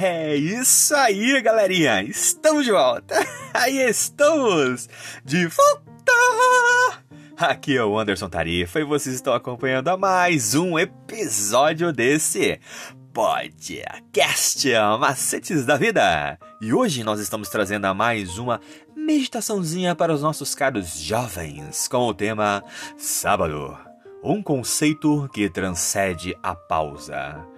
É isso aí, galerinha! Estamos de volta! Aí estamos! De volta! Aqui é o Anderson Tarifa e vocês estão acompanhando a mais um episódio desse podcast Macetes da Vida. E hoje nós estamos trazendo a mais uma meditaçãozinha para os nossos caros jovens com o tema Sábado. Um conceito que transcende a pausa.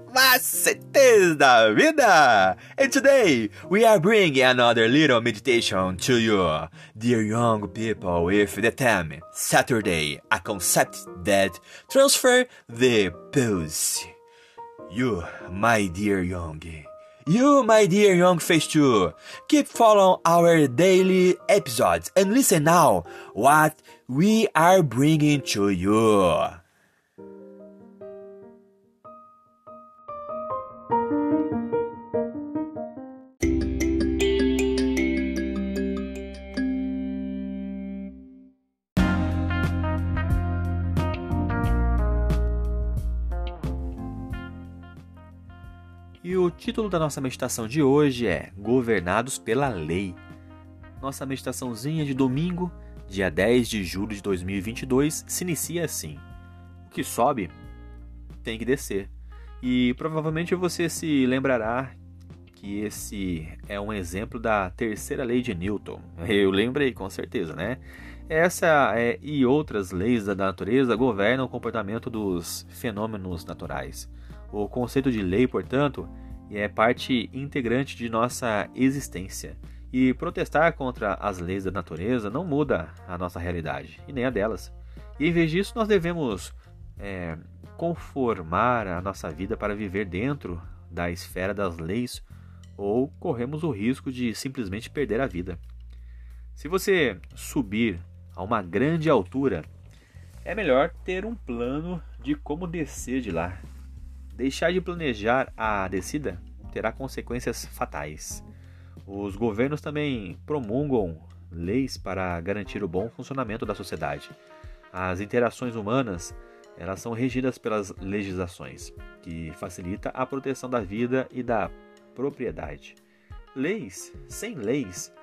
Macetes da Vida! And today we are bringing another little meditation to you, dear young people, with the theme Saturday, a concept that transfer the pulse. You, my dear young, you, my dear young face too, keep following our daily episodes and listen now what we are bringing to you. E o título da nossa meditação de hoje é Governados pela Lei. Nossa meditaçãozinha de domingo, dia 10 de julho de 2022, se inicia assim: O que sobe tem que descer. E provavelmente você se lembrará que esse é um exemplo da terceira lei de Newton. Eu lembrei, com certeza, né? Essa é, e outras leis da natureza governam o comportamento dos fenômenos naturais. O conceito de lei, portanto, é parte integrante de nossa existência. E protestar contra as leis da natureza não muda a nossa realidade, e nem a delas. E em vez disso, nós devemos é, conformar a nossa vida para viver dentro da esfera das leis, ou corremos o risco de simplesmente perder a vida. Se você subir a uma grande altura, é melhor ter um plano de como descer de lá. Deixar de planejar a descida terá consequências fatais. Os governos também promulgam leis para garantir o bom funcionamento da sociedade. As interações humanas elas são regidas pelas legislações, que facilita a proteção da vida e da propriedade. Leis, sem leis,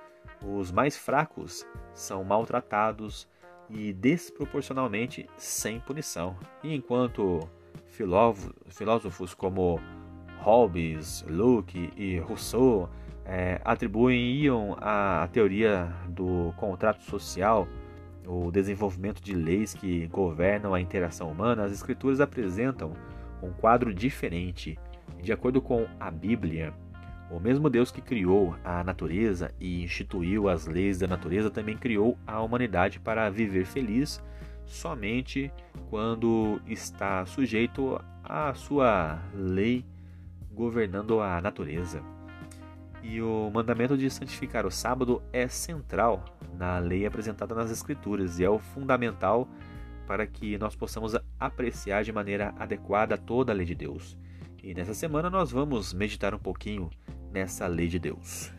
os mais fracos são maltratados e desproporcionalmente sem punição. E enquanto filósofos como Hobbes, Locke e Rousseau é, atribuíam à teoria do contrato social o desenvolvimento de leis que governam a interação humana, as escrituras apresentam um quadro diferente. De acordo com a Bíblia, o mesmo Deus que criou a natureza e instituiu as leis da natureza também criou a humanidade para viver feliz somente quando está sujeito à sua lei governando a natureza. E o mandamento de santificar o sábado é central na lei apresentada nas Escrituras e é o fundamental para que nós possamos apreciar de maneira adequada toda a lei de Deus. E nessa semana nós vamos meditar um pouquinho nessa lei de Deus.